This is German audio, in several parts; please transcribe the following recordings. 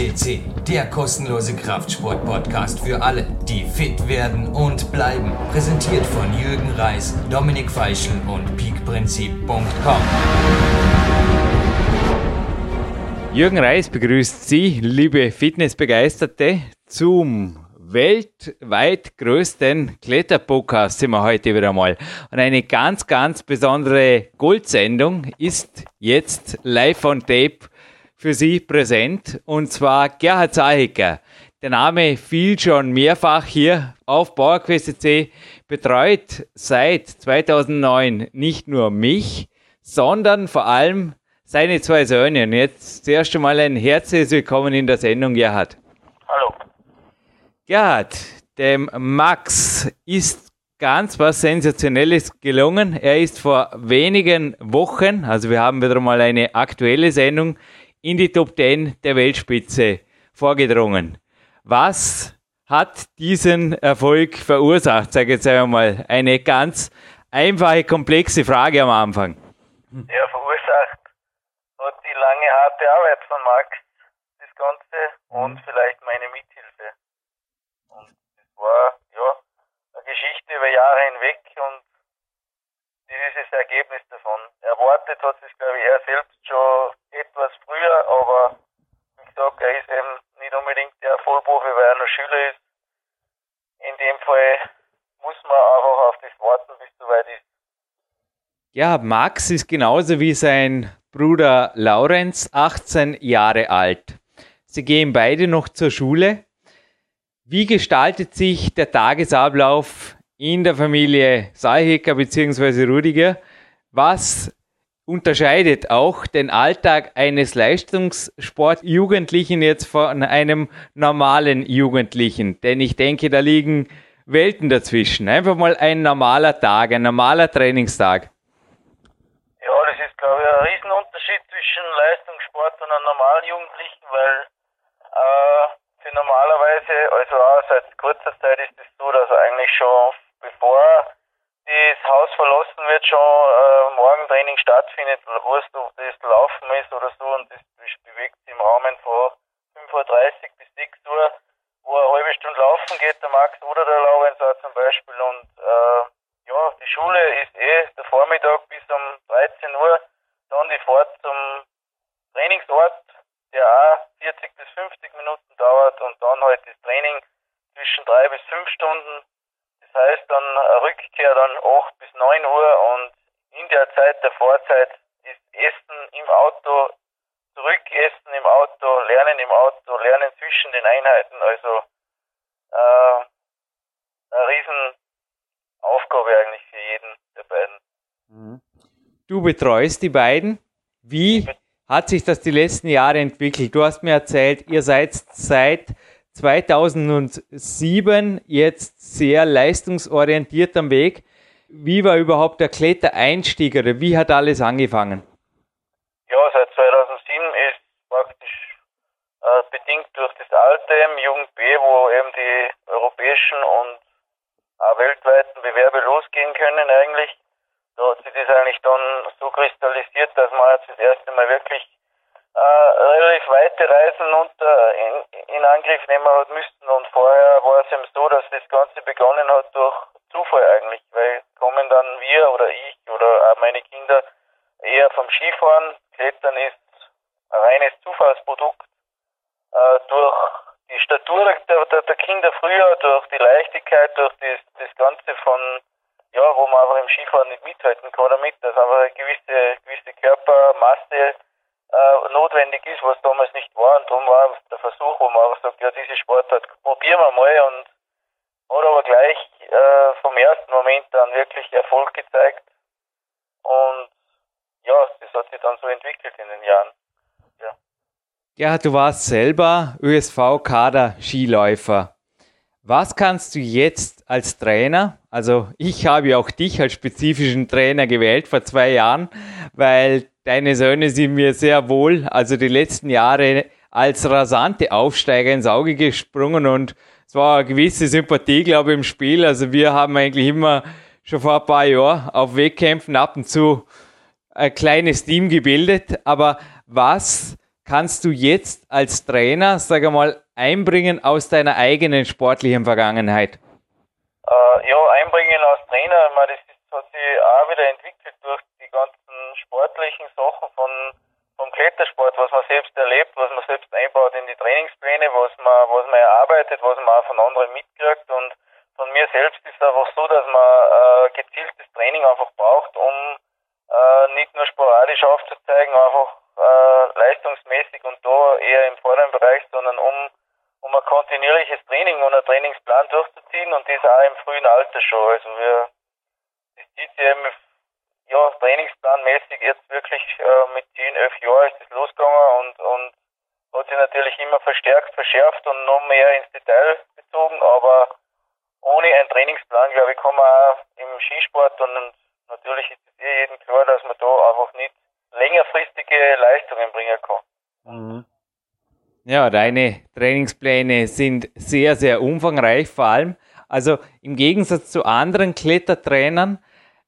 FCC, der kostenlose Kraftsport-Podcast für alle, die fit werden und bleiben. Präsentiert von Jürgen Reis, Dominik Feischl und peakprinzip.com. Jürgen Reis begrüßt Sie, liebe Fitnessbegeisterte, zum weltweit größten Kletterpodcast sind wir heute wieder mal. Und eine ganz, ganz besondere Goldsendung ist jetzt live on tape für Sie präsent. Und zwar Gerhard Zahicker. Der Name fiel schon mehrfach hier auf PowerQuest.c, betreut seit 2009 nicht nur mich, sondern vor allem seine zwei Söhne. Und jetzt zuerst einmal ein herzliches Willkommen in der Sendung, Gerhard. Hallo. Gerhard, dem Max ist ganz was Sensationelles gelungen. Er ist vor wenigen Wochen, also wir haben wieder mal eine aktuelle Sendung, in die Top 10 der Weltspitze vorgedrungen. Was hat diesen Erfolg verursacht? Sage jetzt einmal eine ganz einfache, komplexe Frage am Anfang. Ja, verursacht hat die lange harte Arbeit von Max das Ganze und mhm. vielleicht meine Mithilfe war ja eine Geschichte über Jahre hinweg dieses Ergebnis davon. Erwartet hat sich, glaube ich, er selbst schon etwas früher, aber wie gesagt, er ist eben nicht unbedingt der Vollprofi, weil er noch Schüler ist. In dem Fall muss man einfach auf das warten, bis es soweit ist. Ja, Max ist genauso wie sein Bruder Laurenz 18 Jahre alt. Sie gehen beide noch zur Schule wie gestaltet sich der Tagesablauf in der Familie Saalhecker bzw. Rudiger? Was unterscheidet auch den Alltag eines Leistungssportjugendlichen jetzt von einem normalen Jugendlichen? Denn ich denke, da liegen Welten dazwischen. Einfach mal ein normaler Tag, ein normaler Trainingstag. Ja, das ist, glaube ich, ein Riesenunterschied zwischen Leistungssport und einem normalen Jugendlichen, weil äh, normalerweise, also auch seit kurzer Zeit ist es so, dass eigentlich schon bevor das Haus verlassen wird, schon äh, Morgentraining stattfindet, weißt du, ob das Laufen ist oder so und das bewegt sich im Rahmen von 5.30 Uhr bis 6 Uhr, wo eine halbe Stunde laufen geht, der Max oder der Laurenz auch zum Beispiel und äh, ja, die Schule ist eh der Vormittag bis um 13 Uhr, dann die Fahrt zum Trainingsort, der auch 40 bis 50 Minuten dauert und dann halt das Training zwischen drei bis fünf Stunden. Das heißt dann Rückkehr dann 8 bis 9 Uhr und in der Zeit der Vorzeit ist Essen im Auto, Zurückessen im Auto, Lernen im Auto, Lernen zwischen den Einheiten. Also äh, eine Riesenaufgabe eigentlich für jeden der beiden. Mhm. Du betreust die beiden. Wie hat sich das die letzten Jahre entwickelt? Du hast mir erzählt, ihr seid seit 2007 jetzt sehr leistungsorientiert am Weg. Wie war überhaupt der Klettereinstieg oder wie hat alles angefangen? Ja, seit 2007 ist praktisch äh, bedingt durch das Alte im Jugend B, wo eben die europäischen und auch weltweiten Bewerbe losgehen können eigentlich da hat sich das eigentlich dann so kristallisiert, dass wir jetzt das erste Mal wirklich äh, relativ weite Reisen unter in, in Angriff nehmen hat müssen. Und vorher war es eben so, dass das Ganze begonnen hat durch Zufall eigentlich, weil kommen dann wir oder ich oder auch meine Kinder eher vom Skifahren. Klettern ist ein reines Zufallsprodukt. Äh, durch die Statur der, der, der Kinder früher, durch die Leichtigkeit, durch das, das Ganze von ja, wo man aber im Skifahren nicht mithalten kann damit, dass einfach eine gewisse, gewisse Körpermasse äh, notwendig ist, was damals nicht war. Und darum war der Versuch, wo man auch sagt, ja, diese Sportart probieren wir mal und hat aber gleich äh, vom ersten Moment an wirklich Erfolg gezeigt. Und ja, das hat sich dann so entwickelt in den Jahren. Ja, ja du warst selber ÖSV-Kader-Skiläufer. Was kannst du jetzt als Trainer, also ich habe ja auch dich als spezifischen Trainer gewählt vor zwei Jahren, weil deine Söhne sind mir sehr wohl, also die letzten Jahre als rasante Aufsteiger ins Auge gesprungen und es war eine gewisse Sympathie, glaube ich, im Spiel. Also wir haben eigentlich immer schon vor ein paar Jahren auf Wettkämpfen ab und zu ein kleines Team gebildet. Aber was kannst du jetzt als Trainer, sag mal, einbringen aus deiner eigenen sportlichen Vergangenheit? Äh, ja, einbringen als Trainer, meine, das ist, hat sich auch wieder entwickelt durch die ganzen sportlichen Sachen von vom Klettersport, was man selbst erlebt, was man selbst einbaut in die Trainingspläne, was man, was man erarbeitet, was man auch von anderen mitkriegt und von mir selbst ist es einfach so, dass man äh, gezieltes Training einfach braucht, um äh, nicht nur sporadisch aufzuzeigen, einfach äh, leistungsmäßig und da eher im vorderen Bereich, sondern um, um ein kontinuierliches Training und einen Trainingsplan durchzuziehen und das auch im frühen Alter schon. Also wir, das zieht sich eben ja, trainingsplanmäßig jetzt wirklich äh, mit 10, 11 Jahren ist es losgegangen und, und hat sich natürlich immer verstärkt, verschärft und noch mehr ins Detail bezogen, aber ohne einen Trainingsplan, glaube ich, kann man auch im Skisport und natürlich ist es eh jedem klar, dass man da einfach nicht längerfristige Leistungen bringen kann. Mhm. Ja, deine Trainingspläne sind sehr, sehr umfangreich, vor allem. Also im Gegensatz zu anderen Klettertrainern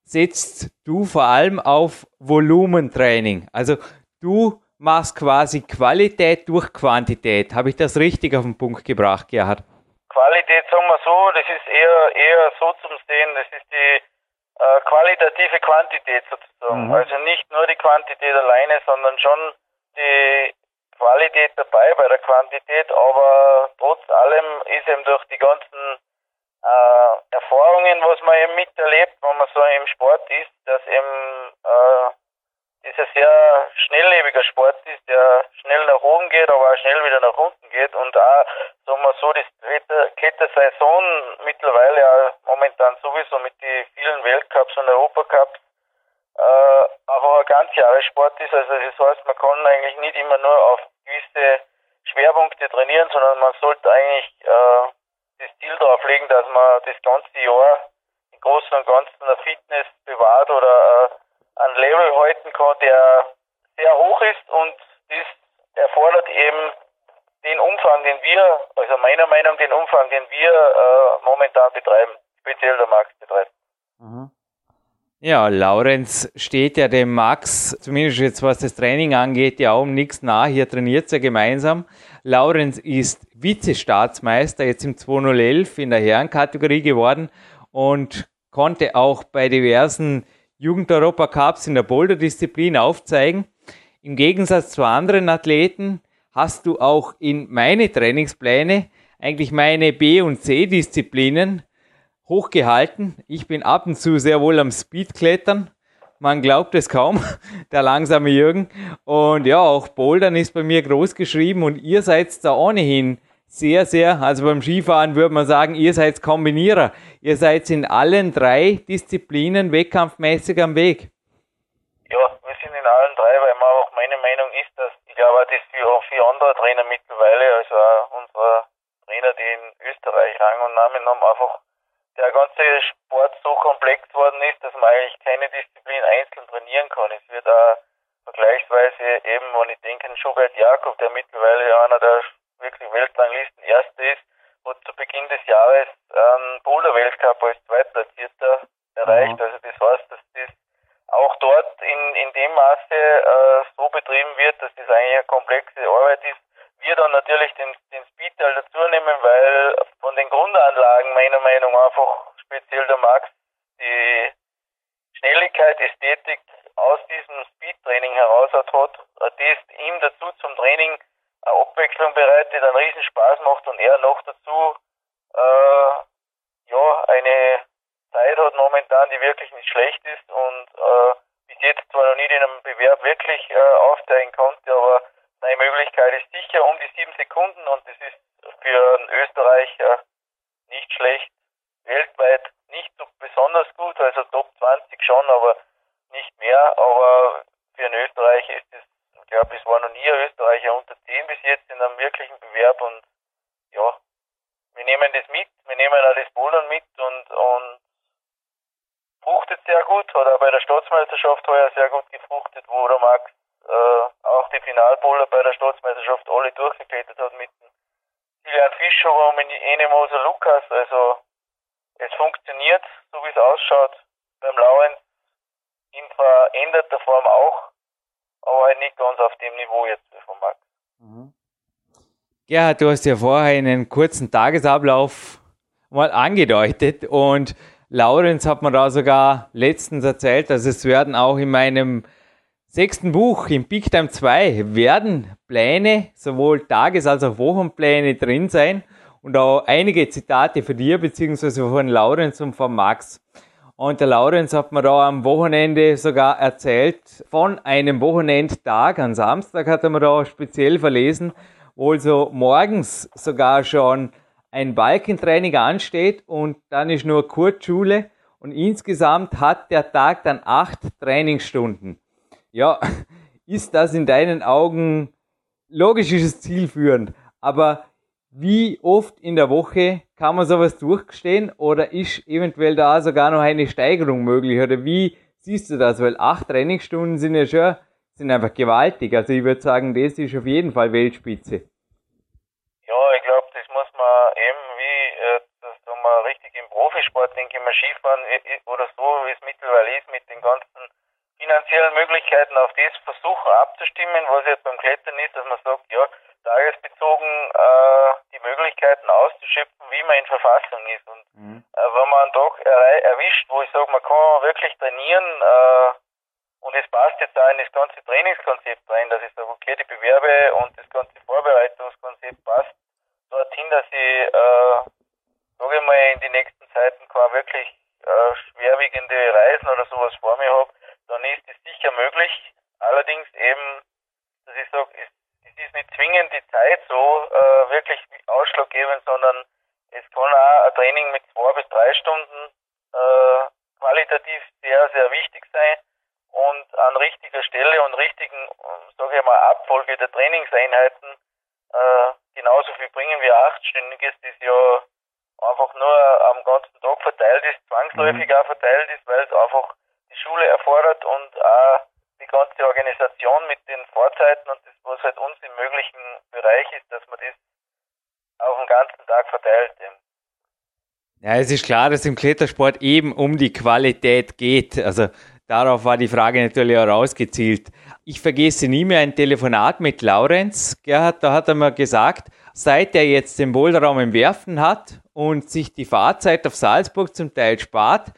setzt du vor allem auf Volumentraining. Also du machst quasi Qualität durch Quantität. Habe ich das richtig auf den Punkt gebracht, Gerhard? Qualität, sagen wir so, das ist eher, eher so zum Sehen, das ist die äh, qualitative Quantität sozusagen. Mhm. Also nicht nur die Quantität alleine, sondern schon die Qualität dabei bei der Quantität, aber trotz allem ist eben durch die ganzen äh, Erfahrungen, was man eben miterlebt, wenn man so im Sport ist, dass eben äh, dieser sehr schnelllebiger Sport ist, der schnell nach oben geht, aber auch schnell wieder nach unten geht und auch, sagen wir so, die Klettersaison mittlerweile auch momentan sowieso mit den vielen Weltcups und Europacups äh, aber ein Ganzjahressport ist, also das heißt, man kann eigentlich nicht immer nur auf gewisse Schwerpunkte trainieren, sondern man sollte eigentlich äh, das Ziel darauf legen, dass man das ganze Jahr im Großen und Ganzen eine Fitness bewahrt oder äh, ein Level halten kann, der sehr hoch ist und das erfordert eben den Umfang, den wir, also meiner Meinung nach den Umfang, den wir äh, momentan betreiben, speziell der Max betreibt. Mhm. Ja, Laurenz steht ja dem Max, zumindest jetzt was das Training angeht, ja um nichts nach. Hier trainiert er gemeinsam. Laurenz ist Vizestaatsmeister jetzt im 2011 in der Herrenkategorie geworden und konnte auch bei diversen Jugend-Europa-Cups in der Boulder-Disziplin aufzeigen. Im Gegensatz zu anderen Athleten hast du auch in meine Trainingspläne eigentlich meine B- und C-Disziplinen hochgehalten. Ich bin ab und zu sehr wohl am Speedklettern. Man glaubt es kaum, der langsame Jürgen. Und ja, auch Bouldern ist bei mir groß geschrieben und ihr seid da ohnehin sehr, sehr, also beim Skifahren würde man sagen, ihr seid Kombinierer. Ihr seid in allen drei Disziplinen wettkampfmäßig am Weg. Ja, wir sind in allen drei, weil man auch meine Meinung ist, dass ich glaube, das für auch viele andere Trainer mittlerweile, also auch unsere Trainer, die in Österreich Rang und Namen haben, einfach der ganze Sport so komplex worden ist, dass man eigentlich keine Disziplin einzeln trainieren kann. Es wird auch vergleichsweise eben, wenn ich denke an Schubert Jakob, der mittlerweile einer der wirklich Weltranglisten Erste ist, hat zu Beginn des Jahres einen Boulder-Weltcup als Zweitplatzierter erreicht. Mhm. Also das heißt, dass das auch dort in, in dem Maße äh, so betrieben wird, dass das eigentlich eine komplexe Arbeit ist, wir dann natürlich den, den Speedteil dazu nehmen, weil von den Grundanlagen meiner Meinung nach einfach speziell der Max die Schnelligkeit, Ästhetik aus diesem Speedtraining heraus hat, das ihm dazu zum Training eine Abwechslung bereitet, einen riesen Spaß macht und er noch dazu äh, ja eine Zeit hat momentan, die wirklich nicht schlecht ist und äh, bis jetzt zwar noch nicht in einem Bewerb wirklich äh, aufsteigen konnte, aber Möglichkeit ist sicher um die sieben Sekunden und das ist für einen Österreicher nicht schlecht. Weltweit nicht so besonders gut, also Top 20 schon, aber nicht mehr. Aber für einen Österreicher ist es, ich glaube, es war noch nie ein Österreicher unter 10 bis jetzt in einem wirklichen Bewerb und ja, wir nehmen das mit, wir nehmen auch das Bouldern mit und, und fruchtet sehr gut, hat auch bei der Staatsmeisterschaft heuer sehr gut gefruchtet, wo der Max Finalbowler bei der Staatsmeisterschaft alle durchgeklettert hat mit Kilian Fischer und mit Enemoser Lukas. Also es funktioniert, so wie es ausschaut. Beim Lauens in veränderter Form auch, aber halt nicht ganz auf dem Niveau jetzt von Max. Mhm. Gerhard, du hast ja vorher einen kurzen Tagesablauf mal angedeutet und Laurenz hat mir da sogar letztens erzählt, dass es werden auch in meinem sechsten Buch, im Big Time 2, werden Pläne, sowohl Tages- als auch Wochenpläne drin sein und auch einige Zitate für dir, beziehungsweise von Laurenz und von Max. Und der Laurenz hat mir da am Wochenende sogar erzählt von einem Wochenendtag. Am Samstag hat er mir da speziell verlesen, wo also morgens sogar schon ein Balkentraining ansteht und dann ist nur Kurzschule und insgesamt hat der Tag dann acht Trainingsstunden. Ja, ist das in deinen Augen logisch ist es zielführend, aber wie oft in der Woche kann man sowas durchstehen oder ist eventuell da sogar noch eine Steigerung möglich oder wie siehst du das? Weil acht Trainingsstunden sind ja schon, sind einfach gewaltig. Also ich würde sagen, das ist auf jeden Fall Weltspitze. Profisport, denke ich mal, Skifahren oder so, wie es mittlerweile ist, mit den ganzen finanziellen Möglichkeiten auf das versuchen abzustimmen, was jetzt beim Klettern ist, dass man sagt, ja, tagesbezogen äh, die Möglichkeiten auszuschöpfen, wie man in Verfassung ist. Und mhm. äh, wenn man einen Tag er erwischt, wo ich sage, man kann wirklich trainieren äh, und es passt jetzt auch in das ganze Trainingskonzept rein, dass ich sage, okay, die Bewerbe und das ganze Vorbereitungskonzept passt dorthin, dass ich äh, sage ich mal, in die nächsten Zeiten keine wirklich äh, schwerwiegende Reisen oder sowas vor mir habe, dann ist es sicher möglich. Allerdings eben, dass ich sage, es, es ist nicht zwingend die Zeit so äh, wirklich ausschlaggebend, sondern es kann auch ein Training mit zwei bis drei Stunden äh, qualitativ sehr, sehr wichtig sein und an richtiger Stelle und richtigen, sage ich mal, Abfolge der Trainingseinheiten äh, genauso viel bringen wie achtstündiges, das ja einfach nur am ganzen Tag verteilt ist, zwangsläufig mhm. auch verteilt ist, weil es einfach die Schule erfordert und auch die ganze Organisation mit den Vorzeiten und das, was halt uns im möglichen Bereich ist, dass man das auf den ganzen Tag verteilt. Ja, es ist klar, dass im Klettersport eben um die Qualität geht. Also darauf war die Frage natürlich auch rausgezielt. Ich vergesse nie mehr ein Telefonat mit Laurenz. Gerhard, da hat er mir gesagt, seit er jetzt den Boulderraum im Werfen hat und sich die Fahrzeit auf Salzburg zum Teil spart,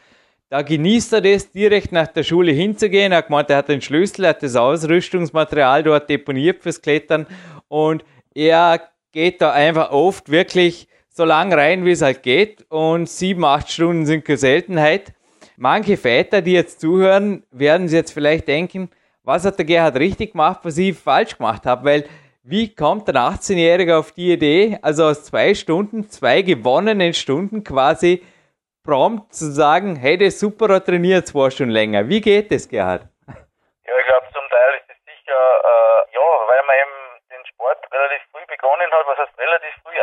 da genießt er das, direkt nach der Schule hinzugehen. Er hat gemeint, er hat den Schlüssel, er hat das Ausrüstungsmaterial dort deponiert fürs Klettern und er geht da einfach oft wirklich so lang rein, wie es halt geht und sieben, acht Stunden sind keine Seltenheit. Manche Väter, die jetzt zuhören, werden sich jetzt vielleicht denken, was hat der Gerhard richtig gemacht, was ich falsch gemacht habe, weil wie kommt ein 18-Jähriger auf die Idee, also aus zwei Stunden, zwei gewonnenen Stunden quasi prompt zu sagen, hey, der Superer trainiert zwei Stunden länger. Wie geht das, Gerhard? Ja, ich glaube, zum Teil ist es sicher, äh, ja, weil man eben den Sport relativ früh begonnen hat. Was heißt relativ früh?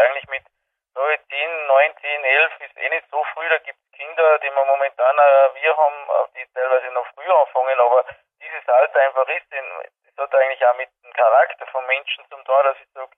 Eigentlich mit so 10, 9, 10, 11 ist eh nicht so früh. Da gibt es Kinder, die wir momentan, äh, wir haben, äh, die teilweise noch früher anfangen, aber dieses Alter einfach ist, das hat eigentlich auch mit dem Charakter von Menschen zum tun, dass ich sage,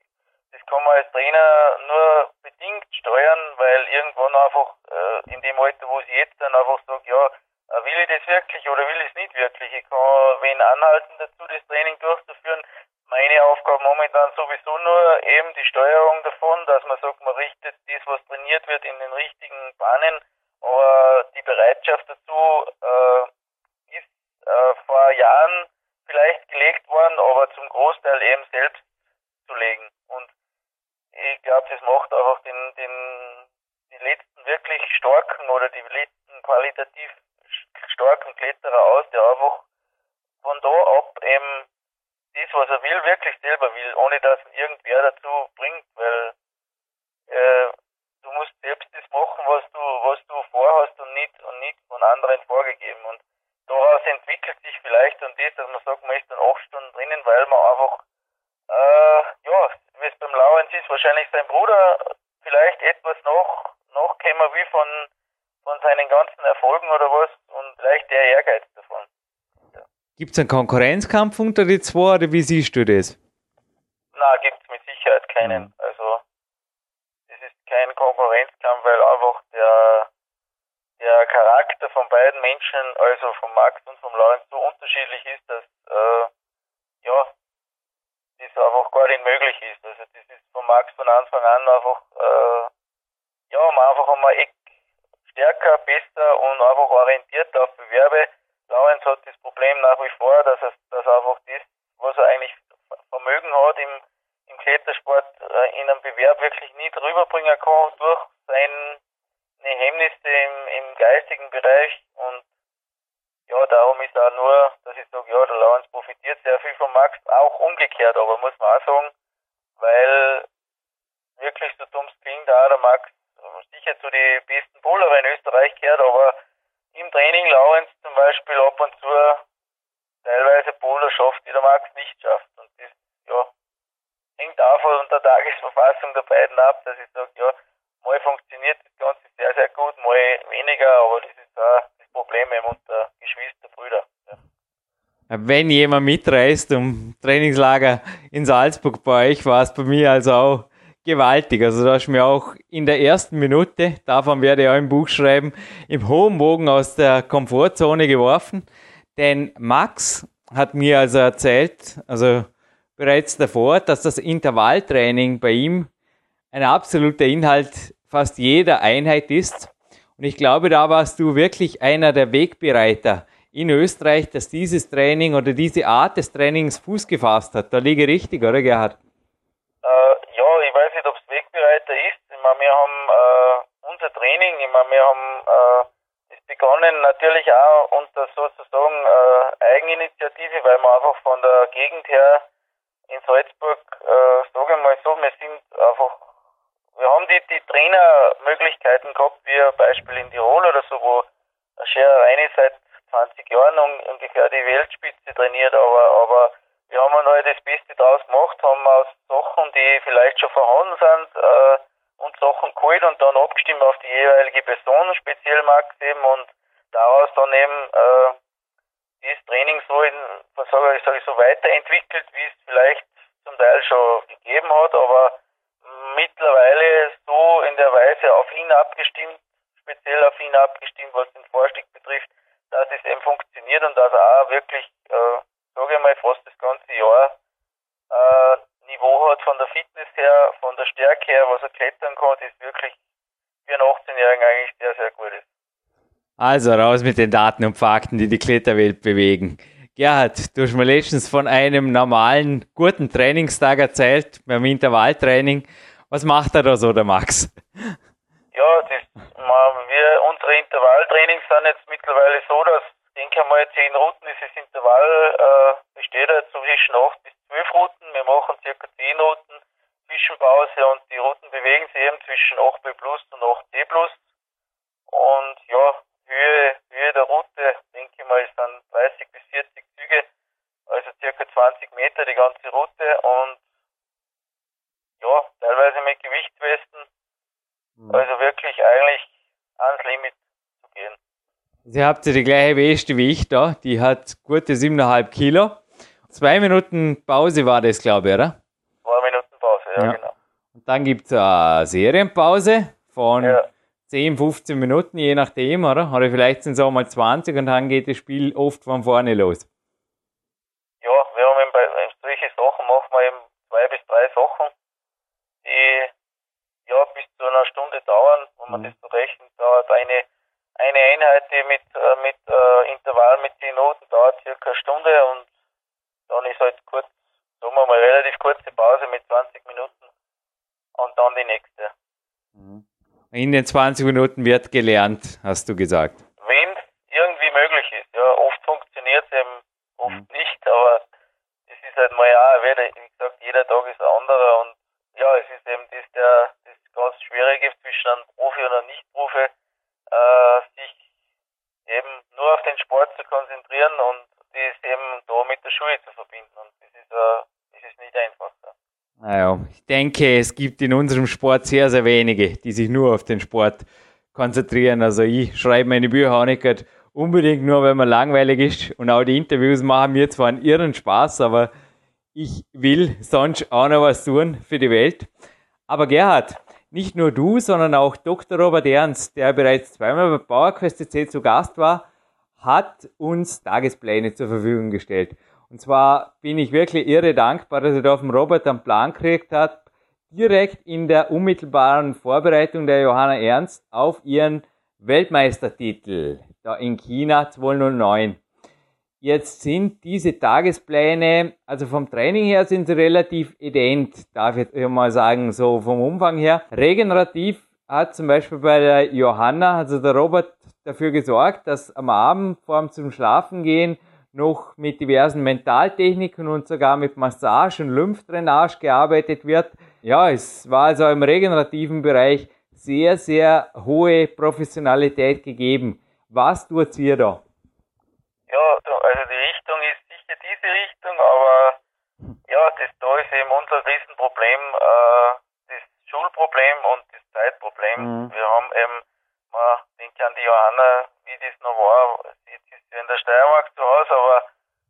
das kann man als Trainer nur bedingt steuern, weil irgendwann einfach äh, in dem Alter, wo sie jetzt dann einfach sagt, ja, will ich das wirklich oder will ich es nicht wirklich? Ich kann wen anhalten dazu, das Training durchzuführen. Meine Aufgabe momentan sowieso nur eben die Steuerung davon, dass man sagt, man richtet das, was trainiert wird, in den richtigen Bahnen, aber die Bereitschaft dazu äh, ist äh, vor Jahren vielleicht gelegt worden, aber zum Großteil eben selbst zu legen. Und ich glaube, das macht einfach den, den, die letzten wirklich starken oder die letzten qualitativ starken Kletterer aus, der einfach von da ab eben das, was er will, wirklich selber will, ohne dass ihn irgendwer dazu bringt, weil äh, du musst selbst das machen, was du, was du vorhast und nicht und nicht von anderen vorgegeben. Und daraus entwickelt sich vielleicht dann das, dass man sagt, man ist dann acht Stunden drinnen, weil man einfach, äh, ja, wie es beim Laurenz ist, wahrscheinlich sein Bruder vielleicht etwas noch, käme wie von, von seinen ganzen Erfolgen oder was und vielleicht der Ehrgeiz davon. Ja. Gibt es einen Konkurrenzkampf unter die zwei oder wie siehst du das? Na, gibt es mit Sicherheit keinen. Mhm. Also, es ist kein Konkurrenzkampf, weil einfach der, der Charakter von beiden Menschen, also von Max und von Lorenz, so unterschiedlich ist, dass äh, ja, das einfach gar nicht möglich ist. Also das ist von Max von Anfang an einfach, äh, ja, man einfach einmal stärker, besser und einfach orientiert auf Bewerbe. Lawrence hat das Problem nach wie vor, dass er, dass einfach das, was er eigentlich Vermögen hat im, im Klettersport, äh, in einem Bewerb wirklich nicht rüberbringen kann durch seine Hemmnisse im, im geistigen Bereich und ja, darum ist auch nur, dass ich sage, ja, der Lawrence profitiert sehr viel von Max, auch umgekehrt, aber muss man auch sagen, weil wirklich so dumm klingt, auch der Max sicher zu den besten Bowler in Österreich gehört, aber im Training Lawrence zum Beispiel ab und zu teilweise Bowler schafft, die der Max nicht schafft. Und das ja, hängt auch von der Tagesverfassung der beiden ab, dass ich sage, ja, mal funktioniert das Ganze sehr, sehr gut, mal weniger, aber das ist auch das Problem unter Geschwisterbrüder. Ja. Wenn jemand mitreist um Trainingslager in Salzburg bei euch, war es bei mir also auch gewaltig. Also da hast du mir auch in der ersten Minute, davon werde ich auch im Buch schreiben, im hohen Bogen aus der Komfortzone geworfen. Denn Max hat mir also erzählt, also bereits davor, dass das Intervalltraining bei ihm ein absoluter Inhalt fast jeder Einheit ist. Und ich glaube, da warst du wirklich einer der Wegbereiter in Österreich, dass dieses Training oder diese Art des Trainings Fuß gefasst hat. Da liege richtig, oder Gerhard? Äh, ja, ich weiß nicht, ob es Wegbereiter ist. Ich meine, wir haben äh, unser Training, ich meine, wir haben äh, ist begonnen natürlich auch unter sozusagen äh, Eigeninitiative, weil wir einfach von der Gegend her in Salzburg, äh, sage ich mal so, wir sind einfach wir haben die, die Trainermöglichkeiten gehabt, wie Beispiel in Tirol oder so, wo Scherer Reini seit 20 Jahren ungefähr die Weltspitze trainiert, aber, aber wir haben halt das Beste draus gemacht, haben aus Sachen, die vielleicht schon vorhanden sind, äh, und Sachen geholt und dann abgestimmt auf die jeweilige Person, speziell Max eben, und daraus dann eben äh, das Training so in, was sage ich, sag ich so weiterentwickelt, wie es vielleicht zum Teil schon gegeben hat, aber mittlerweile so in der Weise auf ihn abgestimmt, speziell auf ihn abgestimmt, was den Vorstieg betrifft, dass es eben funktioniert und dass auch wirklich, äh, sage ich mal, fast das ganze Jahr äh, Niveau hat von der Fitness her, von der Stärke her, was er klettern kann, ist wirklich für einen 18-Jährigen eigentlich sehr, sehr gut ist. Also raus mit den Daten und Fakten, die die Kletterwelt bewegen. Gerhard, du hast mir letztens von einem normalen, guten Trainingstag erzählt, beim Intervalltraining. Was macht er da so, der Max? Ja, das, wir, unsere Intervalltrainings sind jetzt mittlerweile so, dass, denke ich mal, zehn Routen ist das Intervall, äh, besteht ja zwischen acht bis zwölf Routen. Wir machen circa zehn Routen Zwischenpause und die Routen bewegen sich eben zwischen 8B plus und 8C plus. Und ja, Höhe, Höhe der Route, denke ich mal, sind 30 bis 40 Züge, also circa 20 Meter die ganze Route und ja, teilweise mit Gewichtswesten. Mhm. Also wirklich eigentlich ans Limit zu gehen. Sie habt ja die gleiche Weste wie ich da, die hat gute 7,5 Kilo. Zwei Minuten Pause war das, glaube ich, oder? Ja, ja. genau. Und dann gibt es eine Serienpause von ja. 10, 15 Minuten, je nachdem, oder? Oder vielleicht sind es auch mal 20 und dann geht das Spiel oft von vorne los. Ja, wir haben eben solche Sachen machen wir eben zwei bis drei Sachen die ja bis zu einer Stunde dauern, wenn man mhm. das so rechnet, dauert eine eine Einheit, die mit äh, mit äh, Intervall mit 10 Minuten dauert circa eine Stunde und dann ist halt kurz, sagen wir mal relativ kurze Pause mit 20 Minuten und dann die nächste. Mhm. In den 20 Minuten wird gelernt, hast du gesagt. Wenn es irgendwie möglich ist. Ja, oft funktioniert es eben, oft mhm. nicht, aber es ist halt mal ja, wie gesagt, jeder Tag ist ein anderer und ja, es ist eben das, der, das ganz Schwierige zwischen einem Profi und einem Nicht-Profi, äh, sich eben nur auf den Sport zu konzentrieren und das eben da mit der Schule zu verbinden. Und das ist, äh, das ist nicht einfach. Naja, ich denke, es gibt in unserem Sport sehr, sehr wenige, die sich nur auf den Sport konzentrieren. Also ich schreibe meine Bücher auch nicht unbedingt nur, wenn man langweilig ist. Und auch die Interviews machen mir zwar einen irren Spaß, aber ich will sonst auch noch was tun für die Welt. Aber Gerhard, nicht nur du, sondern auch Dr. Robert Ernst, der bereits zweimal bei PowerQuest CC zu Gast war, hat uns Tagespläne zur Verfügung gestellt. Und zwar bin ich wirklich irre dankbar, dass er da vom Robert einen Plan gekriegt hat, direkt in der unmittelbaren Vorbereitung der Johanna Ernst auf ihren Weltmeistertitel da in China 209. Jetzt sind diese Tagespläne, also vom Training her sind sie relativ ident, darf ich mal sagen, so vom Umfang her. Regenerativ hat zum Beispiel bei der Johanna, also der Robert, dafür gesorgt, dass am Abend vor dem zum Schlafen gehen noch mit diversen Mentaltechniken und sogar mit Massage und Lymphdrainage gearbeitet wird. Ja, es war also im regenerativen Bereich sehr, sehr hohe Professionalität gegeben. Was tut ihr da? Ja, also die Richtung ist sicher diese Richtung, aber ja, das da ist eben unser Riesenproblem, äh, das Schulproblem und das Zeitproblem. Mhm. Wir haben eben, man denkt an die Johanna, wie das noch war, jetzt ist in der Steiermark zu Hause, aber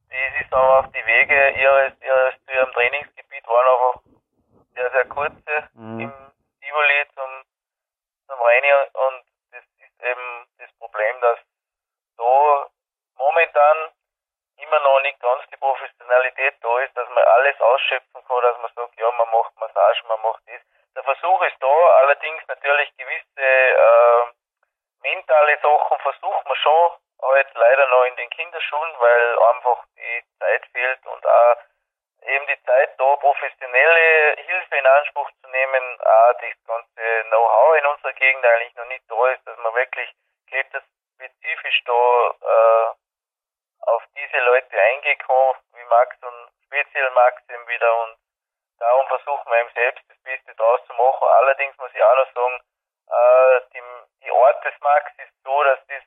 das ist aber auf die Wege ihres, ihres zu ihrem Trainingsgebiet waren einfach sehr, sehr kurze mhm. im Tivoli zum, zum Reini und das ist eben das Problem, dass so momentan immer noch nicht ganz die Professionalität da ist, dass man alles ausschöpfen kann, dass man sagt, ja, man macht Massage, man macht das. Der Versuch ist da, allerdings natürlich gewisse äh, mentale Sachen versucht man schon halt leider noch in den Kinderschulen, weil einfach die Zeit fehlt und auch eben die Zeit da professionelle Hilfe in Anspruch zu nehmen, auch das ganze Know-how in unserer Gegend eigentlich noch nicht da ist, dass man wirklich spezifisch da äh, auf diese Leute eingekommen, wie Max und speziell Max eben wieder und eben selbst das Beste draus zu machen. Allerdings muss ich auch noch sagen, äh, die, die Art des Max ist so, dass das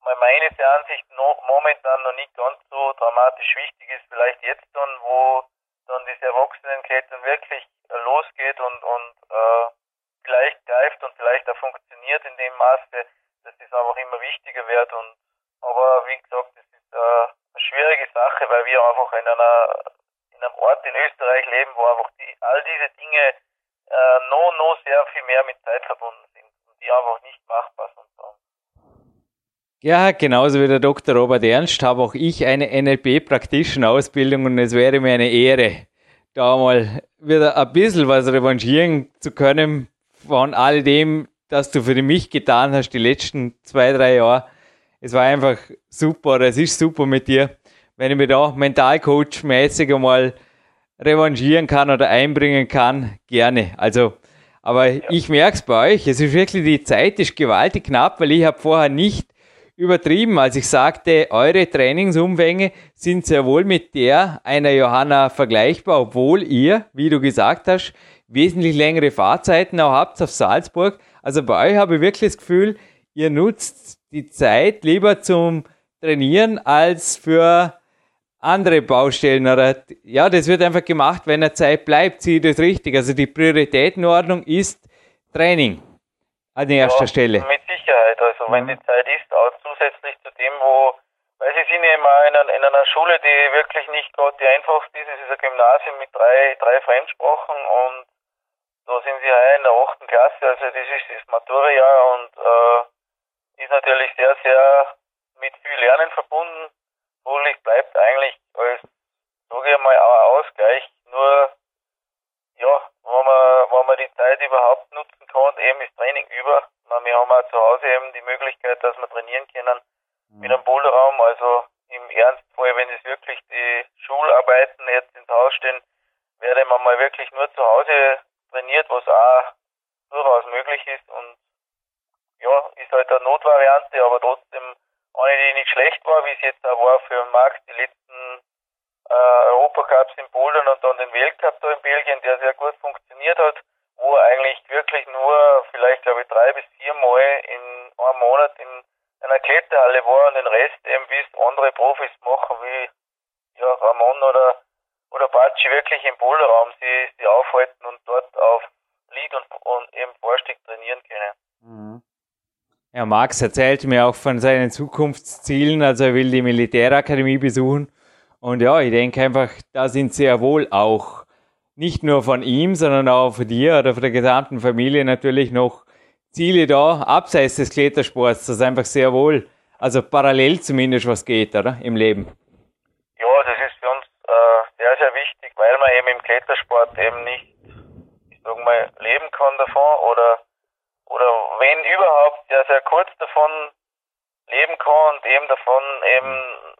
meines Ansicht noch, momentan noch nicht ganz so dramatisch wichtig ist, vielleicht jetzt dann, wo dann diese Erwachsenenkette wirklich losgeht und, und äh, vielleicht greift und vielleicht auch funktioniert in dem Maße, dass das einfach immer wichtiger wird und aber wie gesagt, das ist äh, eine schwierige Sache, weil wir einfach in einer in einem Ort in Österreich leben, wo einfach die, all diese Dinge äh, noch, noch sehr viel mehr mit Zeit verbunden sind und die einfach nicht machbar sind. Ja, genauso wie der Dr. Robert Ernst habe auch ich eine NLP-Praktischen-Ausbildung und es wäre mir eine Ehre, da mal wieder ein bisschen was revanchieren zu können von all dem, das du für mich getan hast die letzten zwei, drei Jahre es war einfach super, es ist super mit dir, wenn ich mich da Mentalcoach-mäßig einmal revanchieren kann oder einbringen kann, gerne. Also, aber ja. ich merke es bei euch, es ist wirklich, die Zeit ist gewaltig knapp, weil ich habe vorher nicht übertrieben, als ich sagte, eure Trainingsumfänge sind sehr wohl mit der einer Johanna vergleichbar, obwohl ihr, wie du gesagt hast, wesentlich längere Fahrzeiten auch habt auf Salzburg. Also bei euch habe ich wirklich das Gefühl, ihr nutzt die Zeit lieber zum Trainieren als für andere Baustellen oder ja, das wird einfach gemacht, wenn er Zeit bleibt, sieht das richtig. Also die Prioritätenordnung ist Training an erster ja, Stelle. Mit Sicherheit, also mhm. wenn die Zeit ist, auch zusätzlich zu dem, wo, weil sie sind ja immer in, einer, in einer Schule, die wirklich nicht gerade die einfachste ist, es ist ein Gymnasium mit drei, drei Fremdsprachen und da sind sie ja in der achten Klasse, also das ist das Matura-Jahr und äh, ist natürlich sehr, sehr mit viel Lernen verbunden. Wodurch bleibt eigentlich als, sage ich mal, auch Ausgleich. Nur, ja, wenn man, wenn man die Zeit überhaupt nutzen kann, eben ist Training über. Wir haben auch zu Hause eben die Möglichkeit, dass wir trainieren können mhm. mit einem Boulderraum. Also im Ernstfall, wenn es wirklich die Schularbeiten jetzt ins Haus stehen, werde man mal wirklich nur zu Hause trainiert, was auch durchaus möglich ist und ja, ist halt eine Notvariante, aber trotzdem eine, die nicht schlecht war, wie es jetzt auch war für Max die letzten äh, Europacups in Polen und dann den Weltcup da in Belgien, der sehr gut funktioniert hat, wo er eigentlich wirklich nur vielleicht glaube ich drei bis vier Mal in einem Monat in einer Kletterhalle war und den Rest eben bis andere Profis machen wie ja, Ramon oder oder Batschi wirklich im Boulderraum sie, sie aufhalten und dort auf Lied und, und eben Vorstieg trainieren können. Mhm. Ja, Max erzählt mir auch von seinen Zukunftszielen, also er will die Militärakademie besuchen. Und ja, ich denke einfach, da sind sehr wohl auch nicht nur von ihm, sondern auch von dir oder von der gesamten Familie natürlich noch Ziele da, abseits des Klettersports, das einfach sehr wohl, also parallel zumindest was geht, oder? Im Leben. Ja, das man eben im Klettersport eben nicht, ich sag mal, leben kann davon oder, oder wenn überhaupt, ja sehr kurz davon leben kann und eben davon eben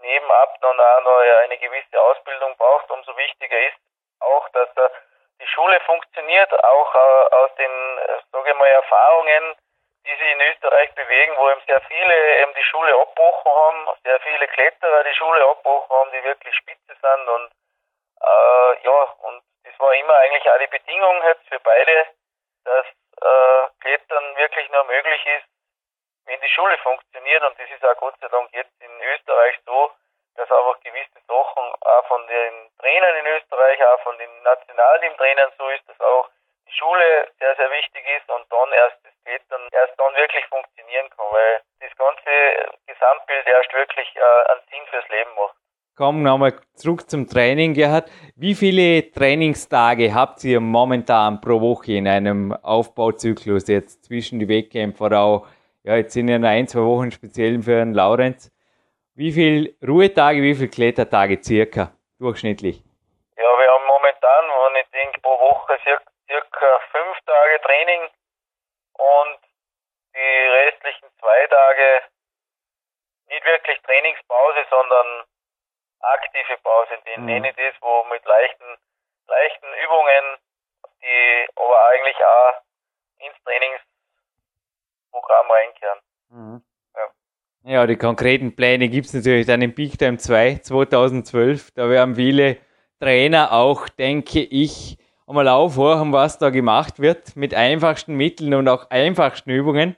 nebenab noch eine gewisse Ausbildung braucht, umso wichtiger ist auch, dass die Schule funktioniert, auch äh, aus den, äh, sage ich mal, Erfahrungen, die sich in Österreich bewegen, wo eben sehr viele eben die Schule abbrochen haben, sehr viele Kletterer die Schule abbrochen haben, die wirklich spitze sind und äh, ja, und das war immer eigentlich auch die Bedingung jetzt für beide, dass äh, Klettern wirklich nur möglich ist, wenn die Schule funktioniert und das ist auch Gott sei Dank jetzt in Österreich so, dass einfach gewisse Sachen auch von den Trainern in Österreich, auch von den Nationalteam-Trainern so ist, dass auch die Schule sehr, sehr wichtig ist und dann erst das Klettern erst dann wirklich funktionieren kann, weil das ganze Gesamtbild erst wirklich äh, einen Sinn fürs Leben macht. Kommen wir nochmal zurück zum Training, Gerhard. Wie viele Trainingstage habt ihr momentan pro Woche in einem Aufbauzyklus jetzt zwischen die Wettkämpfe oder auch, ja, jetzt sind ja noch ein, zwei Wochen speziell für den Laurenz. Wie viele Ruhetage, wie viele Klettertage circa durchschnittlich? Ja, wir haben momentan, wenn ich denke, pro Woche circa fünf Tage Training und die restlichen zwei Tage nicht wirklich Trainingspause, sondern aktive Pause. Den mhm. nenne ich das, wo mit leichten, leichten Übungen, die aber eigentlich auch ins Trainingsprogramm reinkehren. Mhm. Ja, die konkreten Pläne gibt es natürlich dann im Big Time 2 2012. Da werden viele Trainer auch, denke ich, einmal aufhören, was da gemacht wird mit einfachsten Mitteln und auch einfachsten Übungen.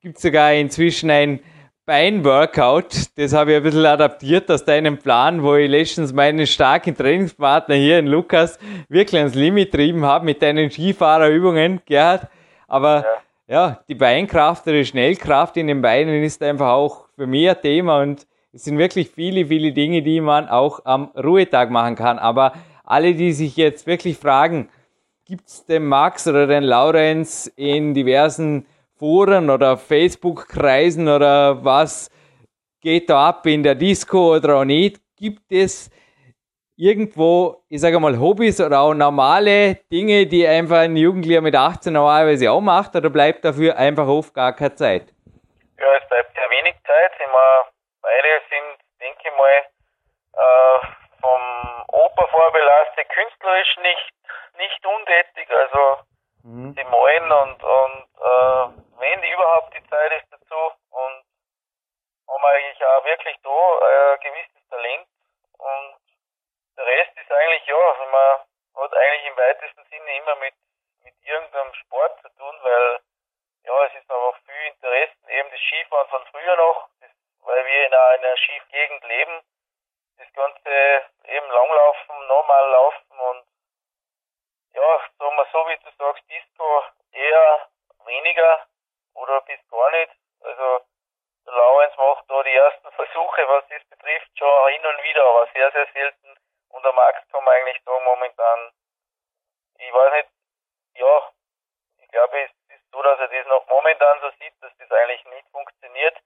Gibt sogar inzwischen ein Beinworkout, das habe ich ein bisschen adaptiert aus deinem Plan, wo ich letztens meinen starken Trainingspartner hier in Lukas wirklich ans Limit trieben habe mit deinen Skifahrerübungen, Gerhard. Aber ja ja, die Beinkraft oder die Schnellkraft in den Beinen ist einfach auch für mich ein Thema und es sind wirklich viele, viele Dinge, die man auch am Ruhetag machen kann. Aber alle, die sich jetzt wirklich fragen, gibt es den Max oder den Laurenz in diversen Foren oder Facebook-Kreisen oder was geht da ab in der Disco oder auch nicht? Gibt es irgendwo, ich sage mal, Hobbys oder auch normale Dinge, die einfach ein Jugendlicher mit 18 normalerweise auch macht, oder bleibt dafür einfach oft gar keine Zeit? Ja, es bleibt sehr wenig Zeit. Immer beide sind, denke ich mal, äh, vom Oper vorbelastet, künstlerisch nicht, nicht untätig. Also mhm. die malen und, und äh, wenn überhaupt die Zeit ist dazu. Und haben eigentlich auch wirklich da äh, gewisses Talent. Und der Rest ist eigentlich, ja, man hat eigentlich im weitesten Sinne immer mit, mit irgendeinem Sport zu tun, weil ja, es ist einfach viel Interessen, eben das Skifahren von früher noch, das, weil wir in einer Schiefgegend leben, das Ganze eben langlaufen, normal laufen ja, sagen wir so, wie du sagst, Disco eher weniger oder bis gar nicht. Also der Laurenz macht da die ersten Versuche, was das betrifft, schon hin und wieder, aber sehr, sehr selten. Und der Max kann man eigentlich sagen, momentan, ich weiß nicht, ja, ich glaube, es ist so, dass er das noch momentan so sieht, dass das eigentlich nicht funktioniert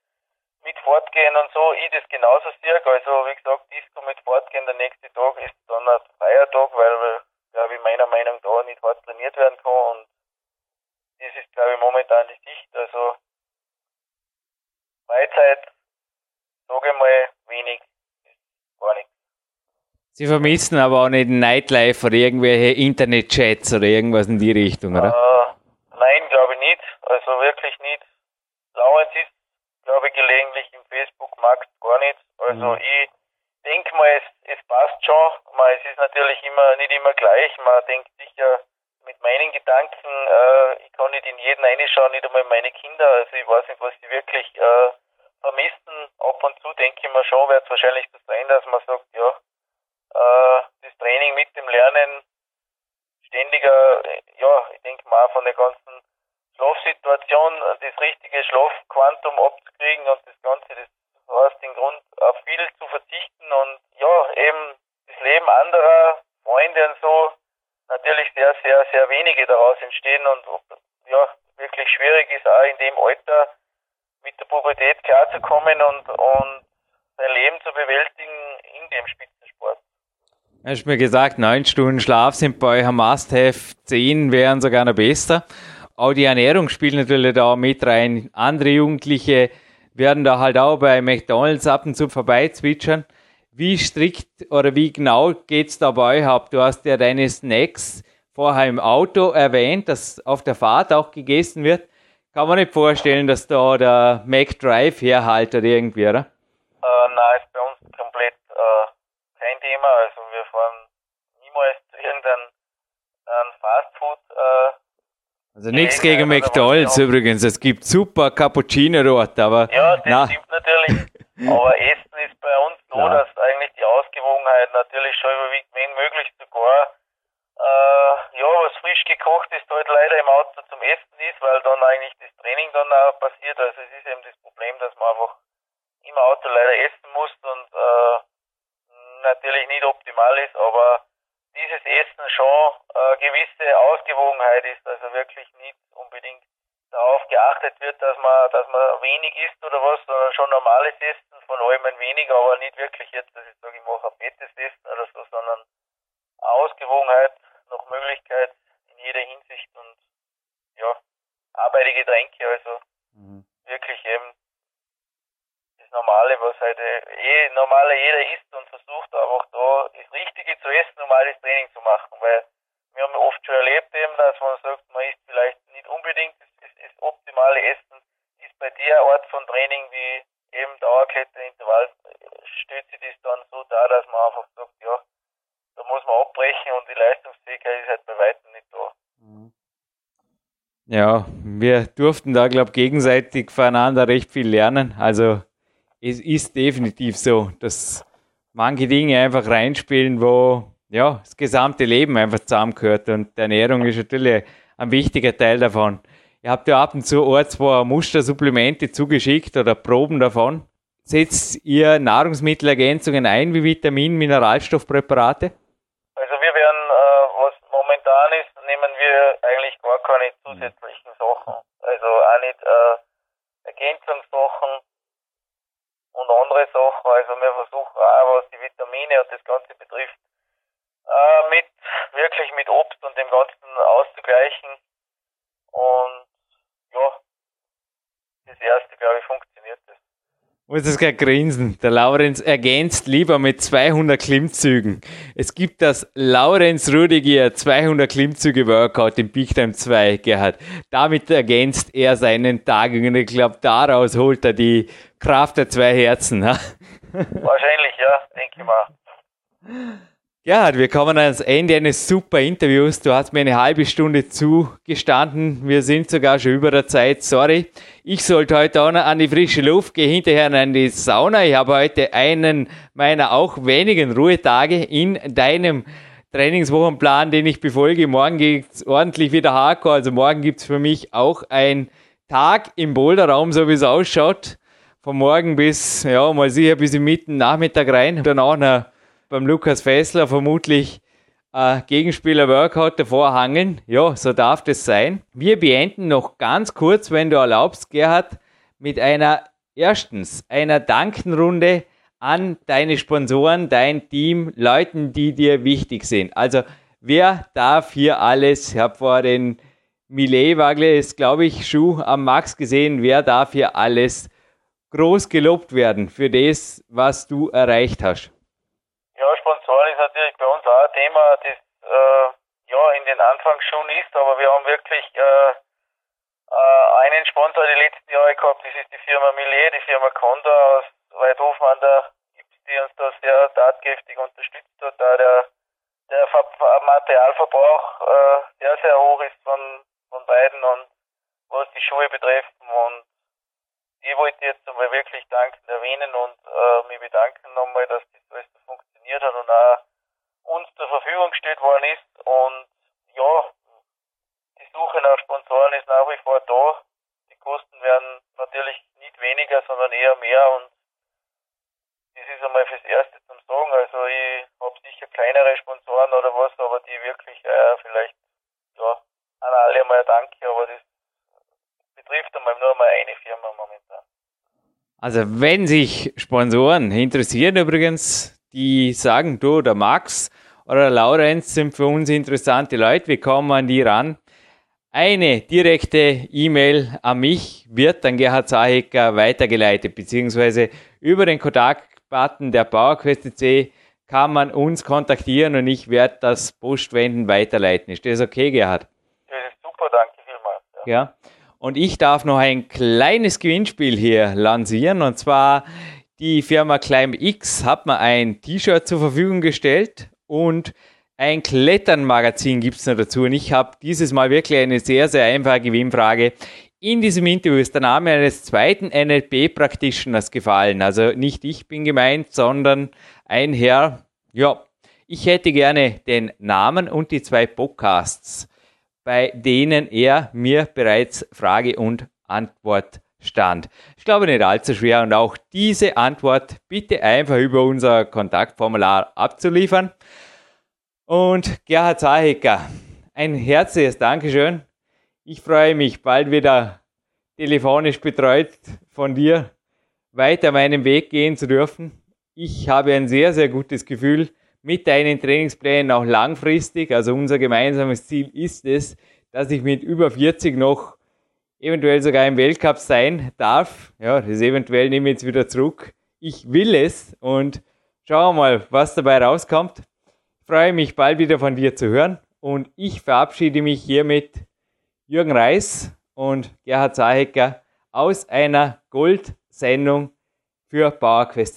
mit Fortgehen und so. Ich das genauso sehe. Also, wie gesagt, Disco mit Fortgehen, der nächste Tag ist dann ein Feiertag, weil, glaube ich, meiner Meinung nach da nicht hart trainiert werden kann und das ist, glaube ich, momentan die Sicht. Also, Freizeit, sage ich mal, wenig, gar nichts. Sie vermissen aber auch nicht Nightlife oder irgendwelche Internetchats oder irgendwas in die Richtung, oder? Äh, nein, glaube ich nicht. Also wirklich nicht. Lauernd ist, glaube ich, gelegentlich im Facebook, Max gar nicht. Also mhm. ich denke mal, es, es passt schon. Man, es ist natürlich immer nicht immer gleich. Man denkt sicher mit meinen Gedanken, äh, ich kann nicht in jeden reinschauen, nicht einmal meine Kinder. Also ich weiß nicht, was sie wirklich äh, vermissen. Ab und zu denke ich mir schon, wird es wahrscheinlich das sein, dass man sagt, ja, äh, das Training mit dem Lernen ständiger, ja, ich denke mal von der ganzen Schlafsituation, das richtige Schlafquantum abzukriegen und das Ganze, das heißt den Grund, auf viel zu verzichten und ja, eben das Leben anderer Freunde und so, natürlich sehr, sehr, sehr wenige daraus entstehen und ja, wirklich schwierig ist auch in dem Alter mit der Pubertät klarzukommen und, und sein Leben zu bewältigen in dem Spitzensport. Hast mir gesagt, neun Stunden Schlaf sind bei euch ein Must-Have, zehn wären sogar noch besser. Auch die Ernährung spielt natürlich da mit rein. Andere Jugendliche werden da halt auch bei McDonalds ab und zu vorbeizwitschern. Wie strikt oder wie genau geht's da bei euch ab? Du hast ja deine Snacks vorher im Auto erwähnt, dass auf der Fahrt auch gegessen wird. Kann man nicht vorstellen, dass da der McDrive herhaltet irgendwie, oder? Äh, nein, ist bei uns komplett äh, kein Thema. Also wir fahren niemals zu irgendeinem Fastfood. Äh, also nichts gegen McDonalds übrigens. Es gibt super Cappuccino dort, aber. Ja, das na. stimmt natürlich. aber Essen ist bei uns so, ja. dass eigentlich die Ausgewogenheit natürlich schon überwiegt, wenn möglich sogar. Äh, ja, was frisch gekocht ist, halt leider im Auto zum Essen ist, weil dann eigentlich das Training dann auch passiert. Also es ist eben das Problem, dass man einfach im Auto leider essen muss und äh, natürlich nicht optimal ist, aber dieses Essen schon äh, gewisse Ausgewogenheit ist, also wirklich nicht unbedingt darauf geachtet wird, dass man, dass man wenig isst oder was, sondern schon normales Essen, von allem ein wenig, aber nicht wirklich jetzt, dass ich sage, ich mache ein fettes Essen oder so, sondern Ausgewogenheit nach Möglichkeit in jeder Hinsicht und ja, arbeite Getränke, also mhm. wirklich eben Normale, was halt eh normaler jeder isst und versucht einfach da das Richtige zu essen, um all das Training zu machen. Weil wir haben oft schon erlebt eben, dass man sagt, man isst vielleicht nicht unbedingt das, das, das optimale Essen, ist bei der Art von Training wie eben Dauerkette, Intervall, stellt sich das dann so dar, dass man einfach sagt, ja, da muss man abbrechen und die Leistungsfähigkeit ist halt bei weitem nicht da. Ja, wir durften da, glaube ich, gegenseitig voneinander recht viel lernen. Also es ist definitiv so, dass manche Dinge einfach reinspielen, wo ja, das gesamte Leben einfach zusammengehört und die Ernährung ist natürlich ein wichtiger Teil davon. Ihr habt ja ab und zu ein, zwei Mustersupplemente zugeschickt oder Proben davon. Setzt ihr Nahrungsmittelergänzungen ein wie Vitamin, Mineralstoffpräparate? Also wir werden, äh, was momentan ist, nehmen wir eigentlich gar keine zusätzlichen Sachen. Also auch nicht äh, Ergänzungssachen und andere Sachen. Also wir versuchen auch, was die Vitamine und das Ganze betrifft, äh, mit wirklich mit Obst und dem Ganzen auszugleichen. Und das erste, glaube ich, funktioniert das. Muss es gerade grinsen. Der Laurenz ergänzt lieber mit 200 Klimmzügen. Es gibt das Laurenz Rudiger 200 Klimmzüge Workout im Big Time 2, Gerhard. Damit ergänzt er seinen Tag und ich glaube, daraus holt er die Kraft der zwei Herzen. Ha? Wahrscheinlich, ja, denke ich mal. Gerhard, wir kommen ans Ende eines super Interviews. Du hast mir eine halbe Stunde zugestanden. Wir sind sogar schon über der Zeit. Sorry. Ich sollte heute auch noch an die frische Luft gehen, hinterher an die Sauna. Ich habe heute einen meiner auch wenigen Ruhetage in deinem Trainingswochenplan, den ich befolge. Morgen geht's ordentlich wieder Hardcore. Also morgen gibt's für mich auch ein Tag im Boulderraum, so wie es ausschaut. Von morgen bis, ja, mal sicher bis im Mitten Nachmittag rein. Dann auch noch beim Lukas Fessler vermutlich äh, Gegenspieler-Workout davor hangeln. Ja, so darf das sein. Wir beenden noch ganz kurz, wenn du erlaubst, Gerhard, mit einer erstens einer Dankenrunde an deine Sponsoren, dein Team, Leuten, die dir wichtig sind. Also wer darf hier alles, ich habe vor den Millet-Wagle, ist glaube ich Schuh am Max gesehen, wer darf hier alles groß gelobt werden für das, was du erreicht hast? Ja, Sponsoren ist natürlich bei uns auch ein Thema, das äh, ja in den Anfangsschuhen ist, aber wir haben wirklich äh, äh, einen Sponsor die letzten Jahre gehabt, das ist die Firma Millet, die Firma Conda aus Weidhofen an der die uns da sehr tatkräftig unterstützt hat, da der, der Materialverbrauch äh, sehr, sehr hoch ist von, von beiden und was die Schuhe betreffen und die wollte ich jetzt einmal wirklich dankend erwähnen und äh, mich bedanken nochmal, dass das alles so funktioniert hat und auch uns zur Verfügung gestellt worden ist. Und ja, die Suche nach Sponsoren ist nach wie vor da. Die Kosten werden natürlich nicht weniger, sondern eher mehr und das ist einmal fürs Erste zum Sagen. Also ich habe sicher kleinere Sponsoren oder was, aber die wirklich äh, vielleicht, ja, an alle einmal Danke, aber das betrifft einmal nur mal eine Firma momentan. Also wenn sich Sponsoren interessieren übrigens, die sagen, du, der Max oder Laurenz sind für uns interessante Leute. Wie kommen wir an die ran? Eine direkte E-Mail an mich wird an Gerhard Zahecker weitergeleitet, beziehungsweise über den Kontaktbutton der PowerQuest.c kann man uns kontaktieren und ich werde das Postwenden weiterleiten. Ist das okay, Gerhard? Das ist super, danke vielmals. Ja. ja. Und ich darf noch ein kleines Gewinnspiel hier lancieren und zwar die Firma Climb X hat mir ein T-Shirt zur Verfügung gestellt und ein Kletternmagazin gibt es noch dazu. Und ich habe dieses Mal wirklich eine sehr, sehr einfache Gewinnfrage. In diesem Interview ist der Name eines zweiten NLP-Practitioners gefallen. Also nicht ich bin gemeint, sondern ein Herr. Ja, ich hätte gerne den Namen und die zwei Podcasts, bei denen er mir bereits Frage und Antwort stand. Ich glaube nicht allzu schwer und auch diese Antwort bitte einfach über unser Kontaktformular abzuliefern. Und Gerhard Zahecker, ein herzliches Dankeschön. Ich freue mich, bald wieder telefonisch betreut von dir weiter meinen Weg gehen zu dürfen. Ich habe ein sehr, sehr gutes Gefühl mit deinen Trainingsplänen auch langfristig. Also unser gemeinsames Ziel ist es, dass ich mit über 40 noch eventuell sogar im Weltcup sein darf. Ja, das eventuell nehme ich jetzt wieder zurück. Ich will es und schauen wir mal, was dabei rauskommt freue mich bald wieder von dir zu hören und ich verabschiede mich hiermit Jürgen Reis und Gerhard Zahecker aus einer Goldsendung für PowerQuest